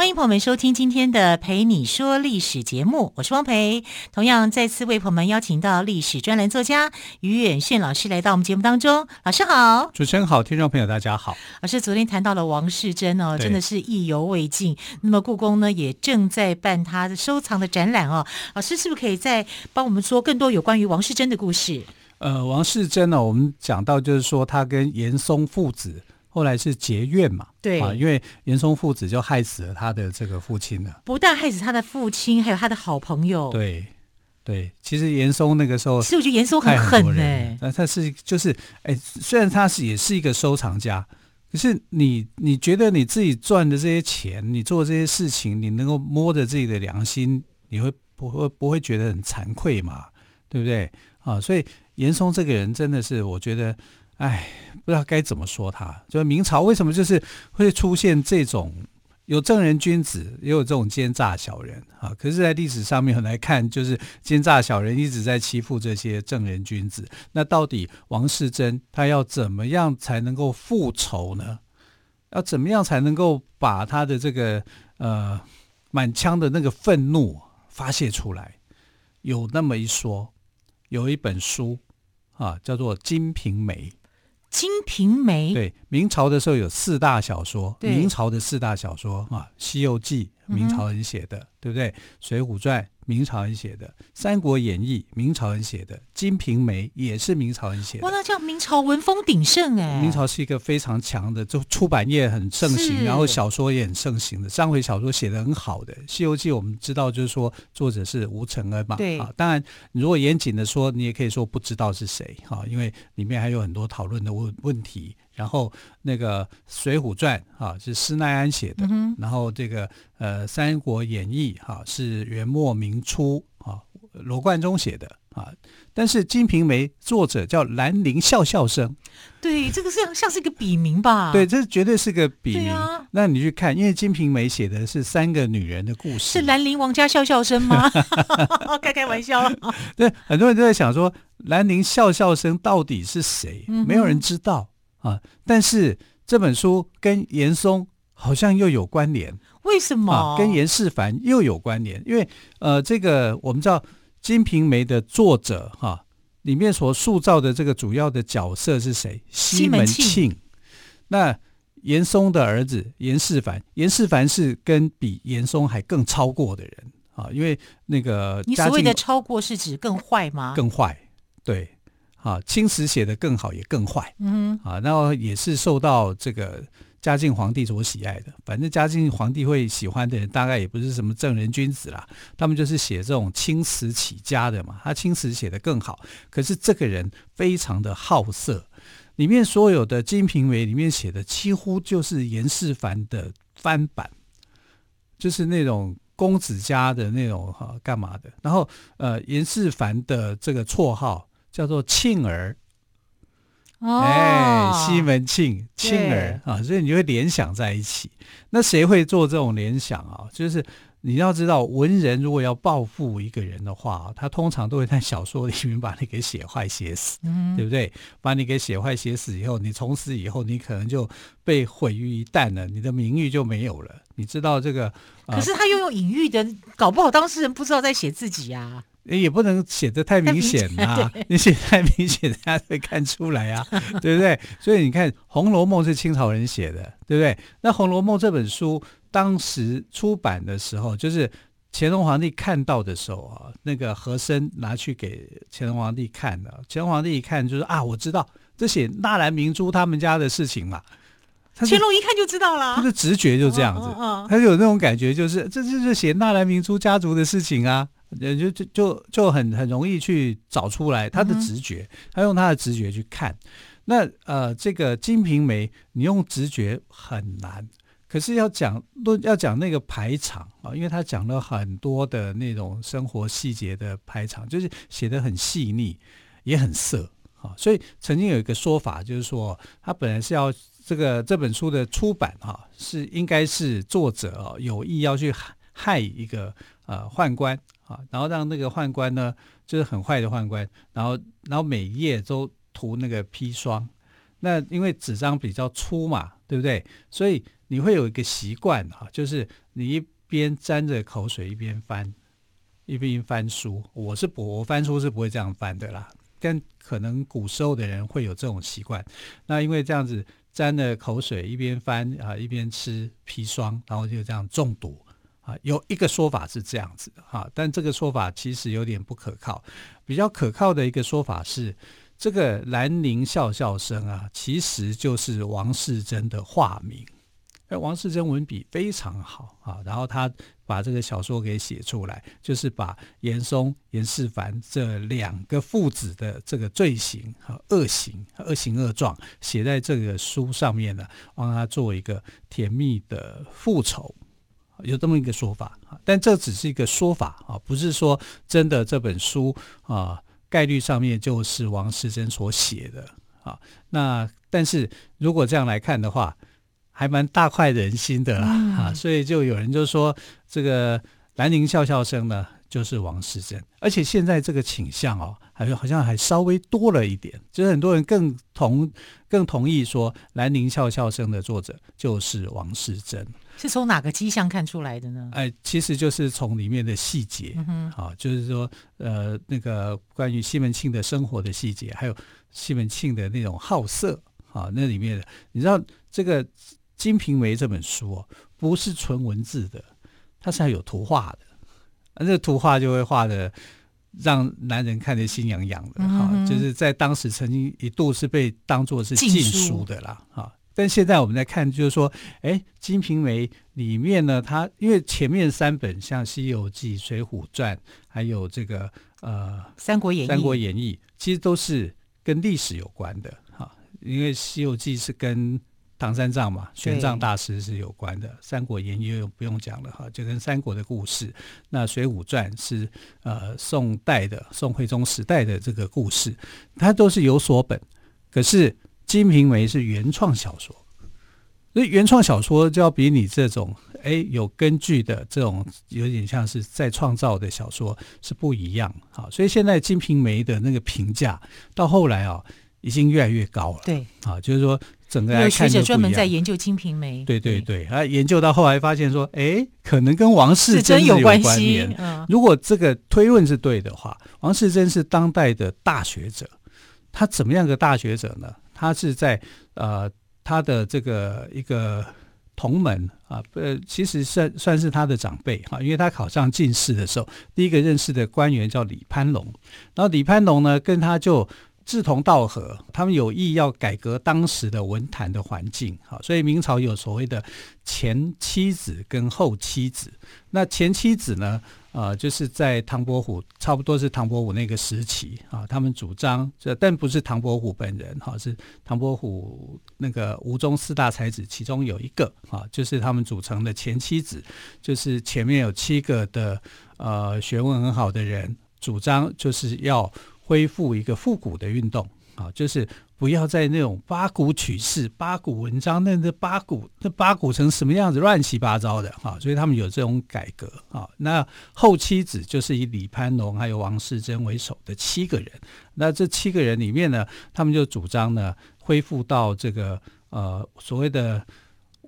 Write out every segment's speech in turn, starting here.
欢迎朋友们收听今天的《陪你说历史》节目，我是汪培。同样再次为朋友们邀请到历史专栏作家于远炫老师来到我们节目当中。老师好，主持人好，听众朋友大家好。老师昨天谈到了王世贞哦，真的是意犹未尽。那么故宫呢也正在办他的收藏的展览哦。老师是不是可以再帮我们说更多有关于王世贞的故事？呃，王世贞呢，我们讲到就是说他跟严嵩父子。后来是结怨嘛？对啊，因为严嵩父子就害死了他的这个父亲了。不但害死他的父亲，还有他的好朋友。对对，其实严嵩那个时候，其实我觉得严嵩很狠哎。那他是就是哎，虽然他是也是一个收藏家，可是你你觉得你自己赚的这些钱，你做这些事情，你能够摸着自己的良心，你会不会不会觉得很惭愧嘛？对不对？啊，所以严嵩这个人真的是，我觉得。哎，不知道该怎么说他。就是明朝为什么就是会出现这种有正人君子，也有这种奸诈小人啊？可是，在历史上面来看，就是奸诈小人一直在欺负这些正人君子。那到底王世贞他要怎么样才能够复仇呢？要怎么样才能够把他的这个呃满腔的那个愤怒发泄出来？有那么一说，有一本书啊，叫做《金瓶梅》。《金瓶梅》对，明朝的时候有四大小说，明朝的四大小说啊，《西游记》明朝人写的，嗯、对不对？《水浒传》明朝人写的，《三国演义》明朝人写的，《金瓶梅》也是明朝人写的。哇，那叫明朝文风鼎盛哎！明朝是一个非常强的，就出版业很盛行，然后小说也很盛行的，章回小说写的很好的。《西游记》我们知道，就是说作者是吴承恩嘛。对啊，当然，如果严谨的说，你也可以说不知道是谁哈，因为里面还有很多讨论的问问题。然后那个《水浒传》啊是施耐庵写的，嗯、然后这个呃《三国演义》哈是元末明初啊罗贯中写的啊，但是《金瓶梅》作者叫兰陵笑笑生，对，这个像像是一个笔名吧？对，这绝对是个笔名。啊、那你去看，因为《金瓶梅》写的是三个女人的故事，是兰陵王家笑笑生吗？开开玩笑。对，很多人都在想说，兰陵笑笑生到底是谁？嗯、没有人知道。啊！但是这本书跟严嵩好像又有关联，为什么？啊、跟严世蕃又有关联，因为呃，这个我们知道《金瓶梅》的作者哈、啊，里面所塑造的这个主要的角色是谁？西门庆。那严嵩的儿子严世蕃，严世蕃是跟比严嵩还更超过的人啊，因为那个你所谓的超过是指更坏吗？更坏，对。啊，青词写的更好也更坏，嗯哼，啊，然后也是受到这个嘉靖皇帝所喜爱的。反正嘉靖皇帝会喜欢的人，大概也不是什么正人君子啦，他们就是写这种青词起家的嘛。他青词写的更好，可是这个人非常的好色，里面所有的《金瓶梅》里面写的几乎就是严世蕃的翻版，就是那种公子家的那种哈、啊、干嘛的。然后呃，严世蕃的这个绰号。叫做庆儿，哦、哎，西门庆，庆儿啊，所以你就会联想在一起。那谁会做这种联想啊？就是你要知道，文人如果要报复一个人的话，他通常都会在小说里面把你给写坏写死，嗯、对不对？把你给写坏写死以后，你从此以后你可能就被毁于一旦了，你的名誉就没有了。你知道这个？呃、可是他又用隐喻的，搞不好当事人不知道在写自己呀、啊。也不能写的 太明显啊！你写太明显，大家会看出来啊，对不对？所以你看，《红楼梦》是清朝人写的，对不对？那《红楼梦》这本书当时出版的时候，就是乾隆皇帝看到的时候啊，那个和珅拿去给乾隆皇帝看的。乾隆皇帝一看，就说啊，我知道这写纳兰明珠他们家的事情嘛。乾隆一看就知道了，他的直觉就这样子，哦哦哦、他就有那种感觉，就是这就是写纳兰明珠家族的事情啊。就就就就很很容易去找出来他的直觉，嗯、他用他的直觉去看。那呃，这个《金瓶梅》，你用直觉很难，可是要讲论要讲那个排场啊，因为他讲了很多的那种生活细节的排场，就是写的很细腻。也很色啊。所以曾经有一个说法，就是说他本来是要这个这本书的出版哈，是应该是作者啊有意要去害一个呃宦官啊，然后让那个宦官呢就是很坏的宦官，然后然后每页都涂那个砒霜。那因为纸张比较粗嘛，对不对？所以你会有一个习惯啊，就是你一边沾着口水一边翻，一边翻书。我是不，我翻书是不会这样翻的啦。但可能古时候的人会有这种习惯。那因为这样子沾着口水一边翻啊，一边吃砒霜，然后就这样中毒啊。有一个说法是这样子的哈，但这个说法其实有点不可靠。比较可靠的一个说法是。这个兰陵笑笑生啊，其实就是王世贞的化名。而王世贞文笔非常好啊，然后他把这个小说给写出来，就是把严嵩、严世蕃这两个父子的这个罪行和恶行、恶行恶状写在这个书上面呢，帮他做一个甜蜜的复仇，有这么一个说法啊。但这只是一个说法啊，不是说真的这本书啊。概率上面就是王世贞所写的啊，那但是如果这样来看的话，还蛮大快人心的啦啊，所以就有人就说这个兰陵笑笑生呢就是王世贞，而且现在这个倾向哦，还好像还稍微多了一点，就是很多人更同更同意说兰陵笑笑生的作者就是王世贞。是从哪个迹象看出来的呢？哎，其实就是从里面的细节，啊、嗯哦，就是说，呃，那个关于西门庆的生活的细节，还有西门庆的那种好色，啊、哦，那里面的，你知道，这个《金瓶梅》这本书哦，不是纯文字的，它是还有图画的，那个图画就会画的让男人看得心痒痒的，哈、就是在当时曾经一度是被当作是禁书的啦，哈。哦但现在我们在看，就是说，哎，《金瓶梅》里面呢，它因为前面三本像《西游记》《水浒传》，还有这个呃《三国演义》，《三国演义》其实都是跟历史有关的哈。因为《西游记》是跟唐三藏嘛，玄奘大师是有关的，《三国演义》又不用讲了哈，就跟三国的故事。那《水浒传》是呃宋代的宋徽宗时代的这个故事，它都是有所本，可是。《金瓶梅》是原创小说，所以原创小说就要比你这种哎有根据的这种有点像是再创造的小说是不一样。好，所以现在《金瓶梅》的那个评价到后来啊，已经越来越高了。对，啊，就是说整个有学者专门在研究《金瓶梅》。对对对，啊，研究到后来发现说，哎，可能跟王世贞有关系。嗯，如果这个推论是对的话，王世贞是当代的大学者，他怎么样个大学者呢？他是在呃他的这个一个同门啊，呃，其实算算是他的长辈哈，因为他考上进士的时候，第一个认识的官员叫李攀龙，然后李攀龙呢跟他就志同道合，他们有意要改革当时的文坛的环境，好，所以明朝有所谓的前七子跟后七子，那前七子呢？啊、呃，就是在唐伯虎，差不多是唐伯虎那个时期啊，他们主张这，但不是唐伯虎本人哈、是唐伯虎那个吴中四大才子其中有一个啊，就是他们组成的前七子，就是前面有七个的呃学问很好的人，主张就是要恢复一个复古的运动啊，就是。不要再那种八股取士、八股文章，那那八股那八股成什么样子，乱七八糟的哈，所以他们有这种改革啊。那后七子就是以李攀龙还有王世贞为首的七个人，那这七个人里面呢，他们就主张呢，恢复到这个呃所谓的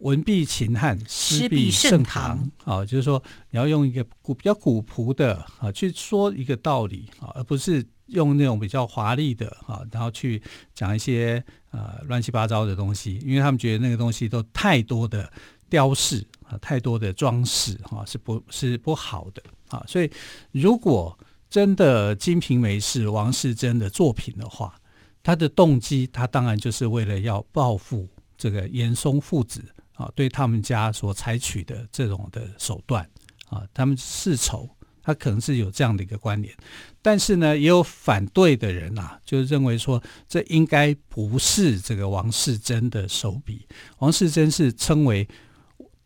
文必秦汉，诗必盛唐啊，就是说你要用一个古比较古朴的啊去说一个道理啊，而不是。用那种比较华丽的啊，然后去讲一些呃乱七八糟的东西，因为他们觉得那个东西都太多的雕饰啊，太多的装饰哈，是不是不好的啊？所以如果真的《金瓶梅》是王世贞的作品的话，他的动机他当然就是为了要报复这个严嵩父子啊，对他们家所采取的这种的手段啊，他们世仇。他可能是有这样的一个观点，但是呢，也有反对的人啊，就是认为说，这应该不是这个王世贞的手笔。王世贞是称为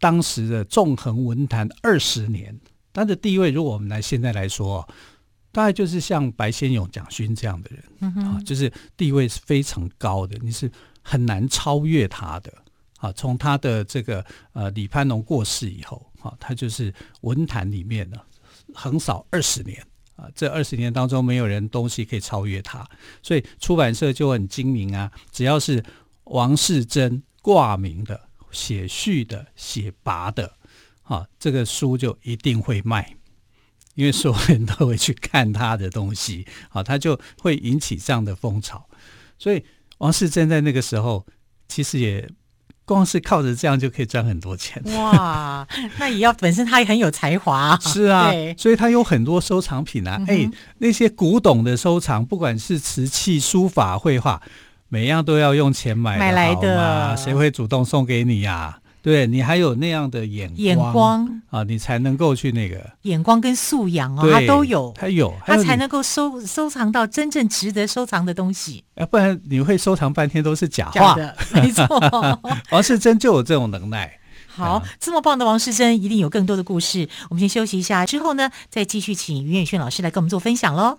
当时的纵横文坛二十年，他的地位，如果我们来现在来说，大概就是像白先勇、蒋勋这样的人，嗯、啊，就是地位是非常高的，你是很难超越他的。啊，从他的这个呃李攀龙过世以后，啊，他就是文坛里面呢横扫二十年啊，这二十年当中没有人东西可以超越他，所以出版社就很精明啊，只要是王世贞挂名的、写序的、写跋的，啊，这个书就一定会卖，因为所有人都会去看他的东西，啊，他就会引起这样的风潮，所以王世贞在那个时候其实也。光是靠着这样就可以赚很多钱哇！那也要本身他也很有才华，是啊，所以他有很多收藏品啊。哎、嗯，那些古董的收藏，不管是瓷器、书法、绘画，每样都要用钱买买来的，谁会主动送给你呀、啊？对，你还有那样的眼光，眼光啊，你才能够去那个眼光跟素养哦，他都有，他有，他才能够收收藏到真正值得收藏的东西。要不然你会收藏半天都是假话。假的，没错。王世贞就有这种能耐。好，这么棒的王世贞，一定有更多的故事。我们先休息一下，之后呢，再继续请于远炫老师来跟我们做分享喽。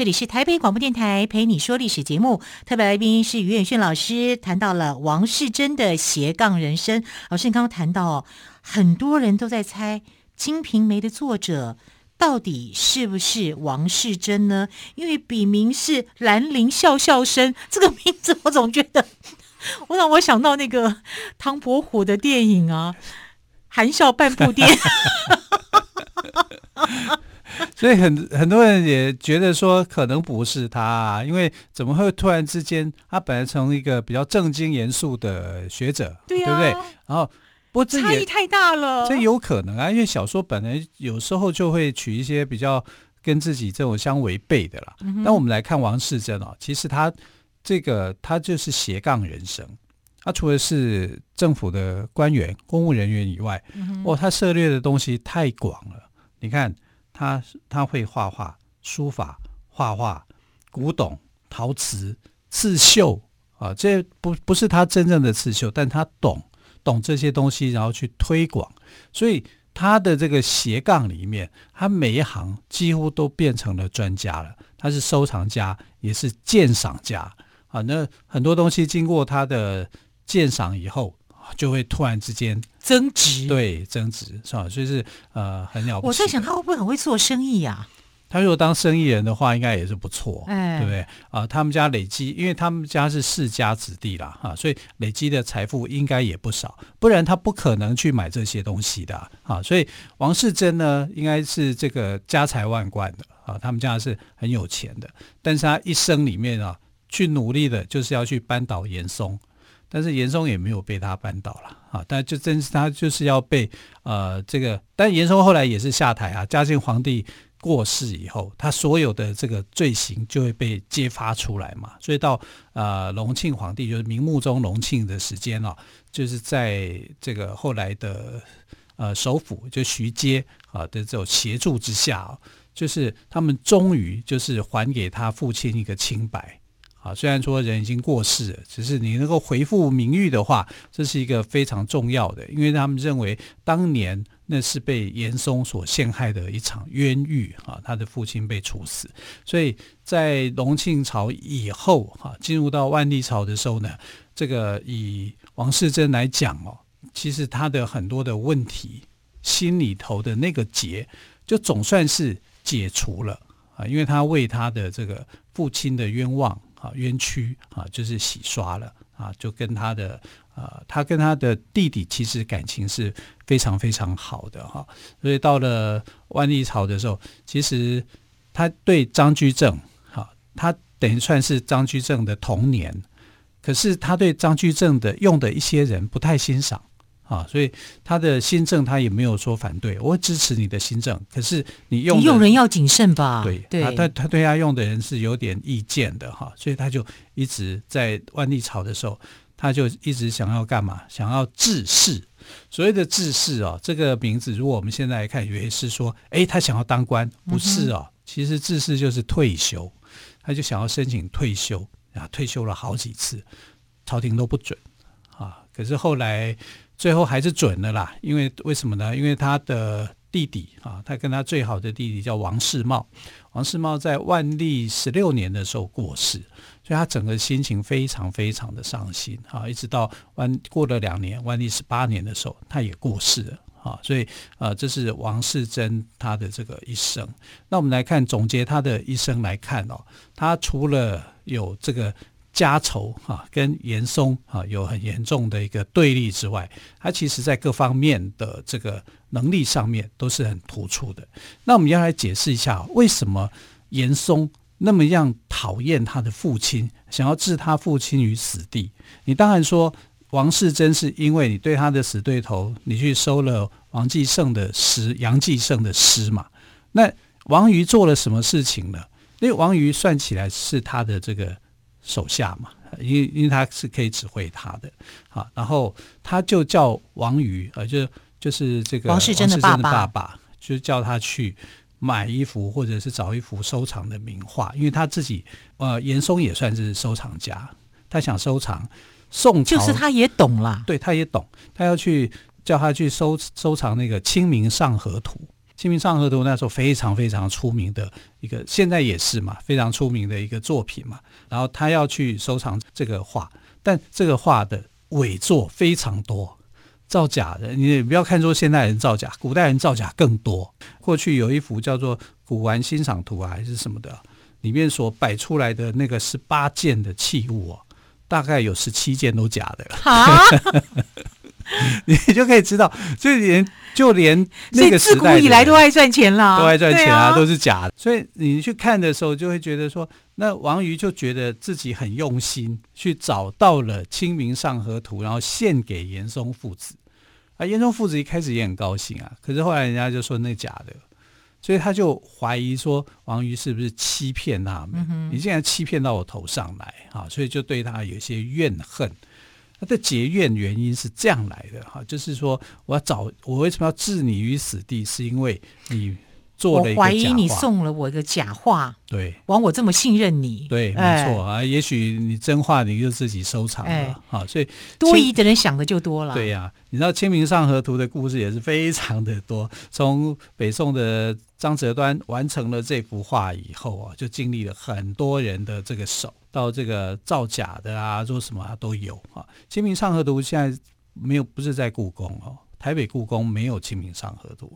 这里是台北广播电台陪你说历史节目，特别来宾是余远炫老师，谈到了王世贞的斜杠人生。老师，你刚刚谈到，很多人都在猜《金瓶梅》的作者到底是不是王世贞呢？因为笔名是兰陵笑笑生，这个名字我总觉得，我让我想到那个唐伯虎的电影啊，《含笑半步癫》。所以很很多人也觉得说可能不是他，啊，因为怎么会突然之间他本来从一个比较正经严肃的学者，对，啊、对不对？然后不过这差异太大了，这有可能啊，因为小说本来有时候就会取一些比较跟自己这种相违背的啦。那、嗯、我们来看王世贞哦，其实他这个他就是斜杠人生，他除了是政府的官员、公务人员以外，嗯、哦，他涉猎的东西太广了，你看。他他会画画、书法、画画、古董、陶瓷、刺绣啊，这不不是他真正的刺绣，但他懂懂这些东西，然后去推广，所以他的这个斜杠里面，他每一行几乎都变成了专家了。他是收藏家，也是鉴赏家啊。那很多东西经过他的鉴赏以后。就会突然之间增值，对，增值是吧？所以是呃很了不起。我在想他会不会很会做生意呀？他如果当生意人的话，应该也是不错，哎，对不对？啊，他们家累积，因为他们家是世家子弟啦，哈，所以累积的财富应该也不少，不然他不可能去买这些东西的啊。所以王世贞呢，应该是这个家财万贯的啊，他们家是很有钱的，但是他一生里面啊，去努力的就是要去扳倒严嵩。但是严嵩也没有被他扳倒了啊！但就真是他就是要被呃这个，但严嵩后来也是下台啊。嘉靖皇帝过世以后，他所有的这个罪行就会被揭发出来嘛。所以到呃隆庆皇帝，就是明穆宗隆庆的时间啊，就是在这个后来的呃首辅就徐阶啊的这种协助之下啊，就是他们终于就是还给他父亲一个清白。啊，虽然说人已经过世了，只是你能够恢复名誉的话，这是一个非常重要的，因为他们认为当年那是被严嵩所陷害的一场冤狱啊，他的父亲被处死，所以在隆庆朝以后哈，进入到万历朝的时候呢，这个以王世贞来讲哦，其实他的很多的问题，心里头的那个结，就总算是解除了啊，因为他为他的这个父亲的冤枉。啊，冤屈啊，就是洗刷了啊，就跟他的呃，他跟他的弟弟其实感情是非常非常好的哈。所以到了万历朝的时候，其实他对张居正，哈，他等于算是张居正的童年，可是他对张居正的用的一些人不太欣赏。啊，所以他的新政他也没有说反对，我会支持你的新政。可是你用你用人要谨慎吧？对，对他他他对他用的人是有点意见的哈，所以他就一直在万历朝的时候，他就一直想要干嘛？想要致仕。所谓的致仕哦，这个名字如果我们现在来看，以为是说，哎，他想要当官，不是哦，其实致仕就是退休，他就想要申请退休啊，退休了好几次，朝廷都不准啊。可是后来。最后还是准的啦，因为为什么呢？因为他的弟弟啊，他跟他最好的弟弟叫王世茂，王世茂在万历十六年的时候过世，所以他整个心情非常非常的伤心啊，一直到万过了两年，万历十八年的时候，他也过世了啊，所以呃，这是王世贞他的这个一生。那我们来看总结他的一生来看哦，他除了有这个。家仇哈，跟严嵩哈有很严重的一个对立之外，他其实在各方面的这个能力上面都是很突出的。那我们要来解释一下，为什么严嵩那么样讨厌他的父亲，想要置他父亲于死地？你当然说王世贞是因为你对他的死对头，你去收了王继盛的诗，杨继盛的诗嘛。那王瑜做了什么事情呢？因为王瑜算起来是他的这个。手下嘛，因为因为他是可以指挥他的，好，然后他就叫王瑜，呃，就就是这个王世贞的爸爸，爸爸就叫他去买一幅或者是找一幅收藏的名画，因为他自己呃，严嵩也算是收藏家，他想收藏宋朝，就是他也懂啦，对，他也懂，他要去叫他去收收藏那个《清明上河图》。《清明上河图》那时候非常非常出名的一个，现在也是嘛，非常出名的一个作品嘛。然后他要去收藏这个画，但这个画的伪作非常多，造假的。你也不要看说现代人造假，古代人造假更多。过去有一幅叫做《古玩欣赏图》啊，还是什么的，里面所摆出来的那个十八件的器物哦，大概有十七件都假的。哈 你就可以知道，就连 就连那个时代，自古以来都爱赚钱了，都爱赚钱啊，都是假的。所以你去看的时候，就会觉得说，那王瑜就觉得自己很用心，去找到了《清明上河图》，然后献给严嵩父子。啊，严嵩父子一开始也很高兴啊，可是后来人家就说那假的，所以他就怀疑说王瑜是不是欺骗他们？嗯、你竟然欺骗到我头上来啊！所以就对他有些怨恨。他的结怨原因是这样来的哈，就是说我要找我为什么要置你于死地，是因为你做了一个假话。我怀疑你送了我一个假话，对，枉我这么信任你，对，没错啊。也许你真话你就自己收藏了，啊，所以多疑的人想的就多了。对呀，你知道《清明上河图》的故事也是非常的多。从北宋的张择端完成了这幅画以后啊，就经历了很多人的这个手。到这个造假的啊，做什么啊都有啊。《清明上河图》现在没有，不是在故宫哦。台北故宫没有《清明上河图》，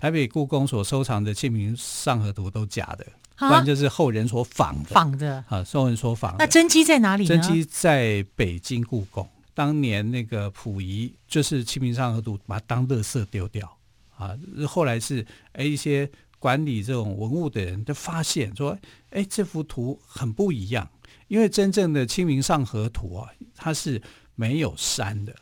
台北故宫所收藏的《清明上河图》都假的，不然就是后人所仿的。仿的啊，后人所仿的。那真迹在哪里呢？真迹在北京故宫。当年那个溥仪就是《清明上河图》，把它当垃圾丢掉啊。后来是哎一些管理这种文物的人就发现说，哎这幅图很不一样。因为真正的《清明上河图》啊，它是没有山的，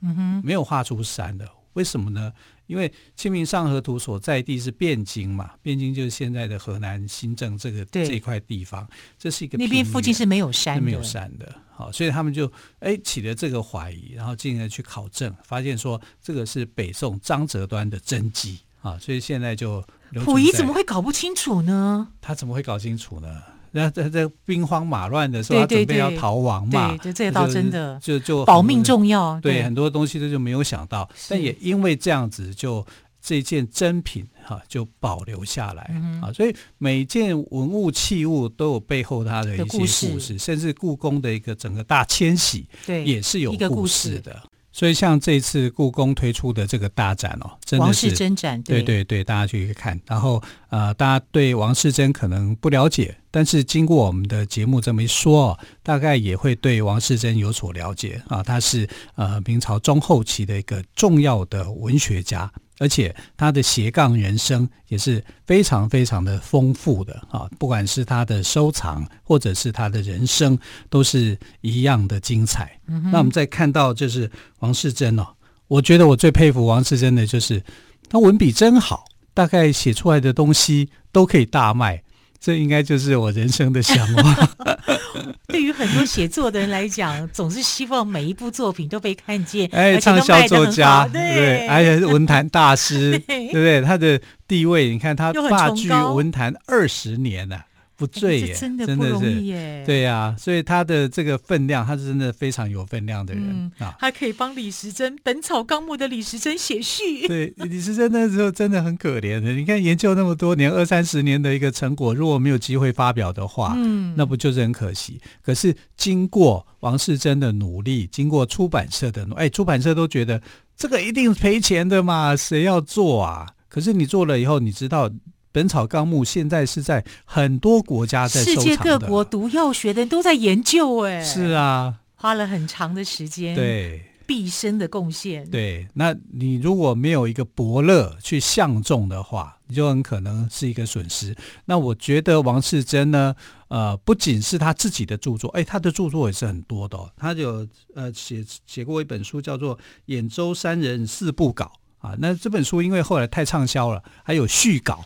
嗯哼，没有画出山的。为什么呢？因为《清明上河图》所在地是汴京嘛，汴京就是现在的河南新郑这个这一块地方，这是一个那边附近是没有山的，没有山的。好，所以他们就哎起了这个怀疑，然后进而去考证，发现说这个是北宋张择端的真迹啊，所以现在就溥仪怎么会搞不清楚呢？他怎么会搞清楚呢？那在在兵荒马乱的时候，他准备要逃亡嘛？对，对，对，这倒真的，就就，就保命重要。对，对很多东西他就没有想到，但也因为这样子，就这件珍品哈就保留下来啊。所以每件文物器物都有背后它的一些故事，故事甚至故宫的一个整个大迁徙，对，也是有故事的。所以像这次故宫推出的这个大展哦，真的是王世贞展，对对对，大家去看。然后呃，大家对王世贞可能不了解，但是经过我们的节目这么一说，大概也会对王世贞有所了解啊。他是呃明朝中后期的一个重要的文学家。而且他的斜杠人生也是非常非常的丰富的啊，不管是他的收藏，或者是他的人生，都是一样的精彩。嗯、那我们再看到就是王世贞哦，我觉得我最佩服王世贞的就是他文笔真好，大概写出来的东西都可以大卖。这应该就是我人生的向往。对于很多写作的人来讲，总是希望每一部作品都被看见，哎，畅销作家，对，对，而且是文坛大师，对，对不对？他的地位，你看他霸踞文坛二十年了。不醉耶，真的不容易耶。对呀、啊，所以他的这个分量，他是真的非常有分量的人、嗯、啊。他可以帮李时珍《本草纲目》的李时珍写序。对，李时珍那时候真的很可怜的。你看，研究那么多年，二三十年的一个成果，如果没有机会发表的话，嗯，那不就是很可惜？可是经过王世贞的努力，经过出版社的努力，哎，出版社都觉得这个一定赔钱的嘛，谁要做啊？可是你做了以后，你知道。《本草纲目》现在是在很多国家的，世界各国读药学的人都在研究，哎，是啊，花了很长的时间，对，毕生的贡献，对。那你如果没有一个伯乐去相中的话，你就很可能是一个损失。那我觉得王世贞呢，呃，不仅是他自己的著作，哎，他的著作也是很多的哦。他有呃写写过一本书，叫做《兖州山人四部稿》。啊，那这本书因为后来太畅销了，还有续稿，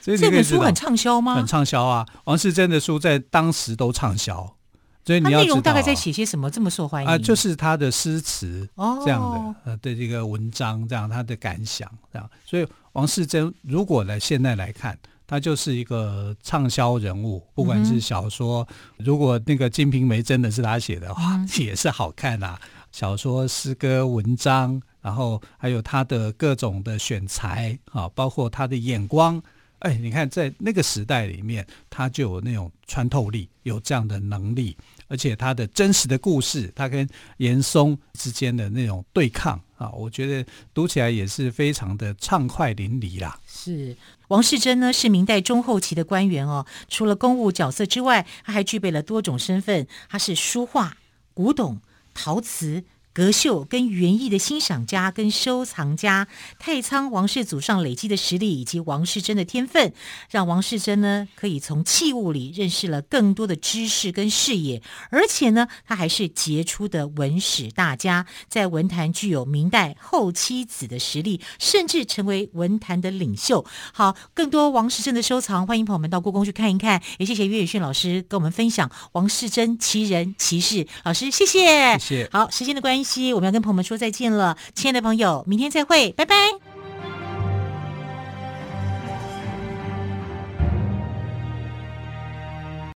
所以这本书很畅销吗？很畅销啊！王世贞的书在当时都畅销，所以你要知道，内容大概在写些什么这么受欢迎啊？就是他的诗词这样的、哦、呃的这个文章，这样他的感想这样。所以王世贞如果来现在来看，他就是一个畅销人物，不管是小说，嗯、如果那个《金瓶梅》真的是他写的话，嗯、也是好看啊。小说、诗歌、文章。然后还有他的各种的选材啊，包括他的眼光，哎，你看在那个时代里面，他就有那种穿透力，有这样的能力，而且他的真实的故事，他跟严嵩之间的那种对抗啊，我觉得读起来也是非常的畅快淋漓啦。是王世贞呢，是明代中后期的官员哦，除了公务角色之外，他还具备了多种身份，他是书画、古董、陶瓷。革绣跟园艺的欣赏家跟收藏家，太仓王氏祖上累积的实力以及王世贞的天分，让王世贞呢可以从器物里认识了更多的知识跟视野，而且呢，他还是杰出的文史大家，在文坛具有明代后期子的实力，甚至成为文坛的领袖。好，更多王世贞的收藏，欢迎朋友们到故宫去看一看。也谢谢岳宇轩老师跟我们分享王世贞奇人奇事。老师，谢谢，谢谢。好，时间的我们要跟朋友们说再见了，亲爱的朋友，明天再会，拜拜。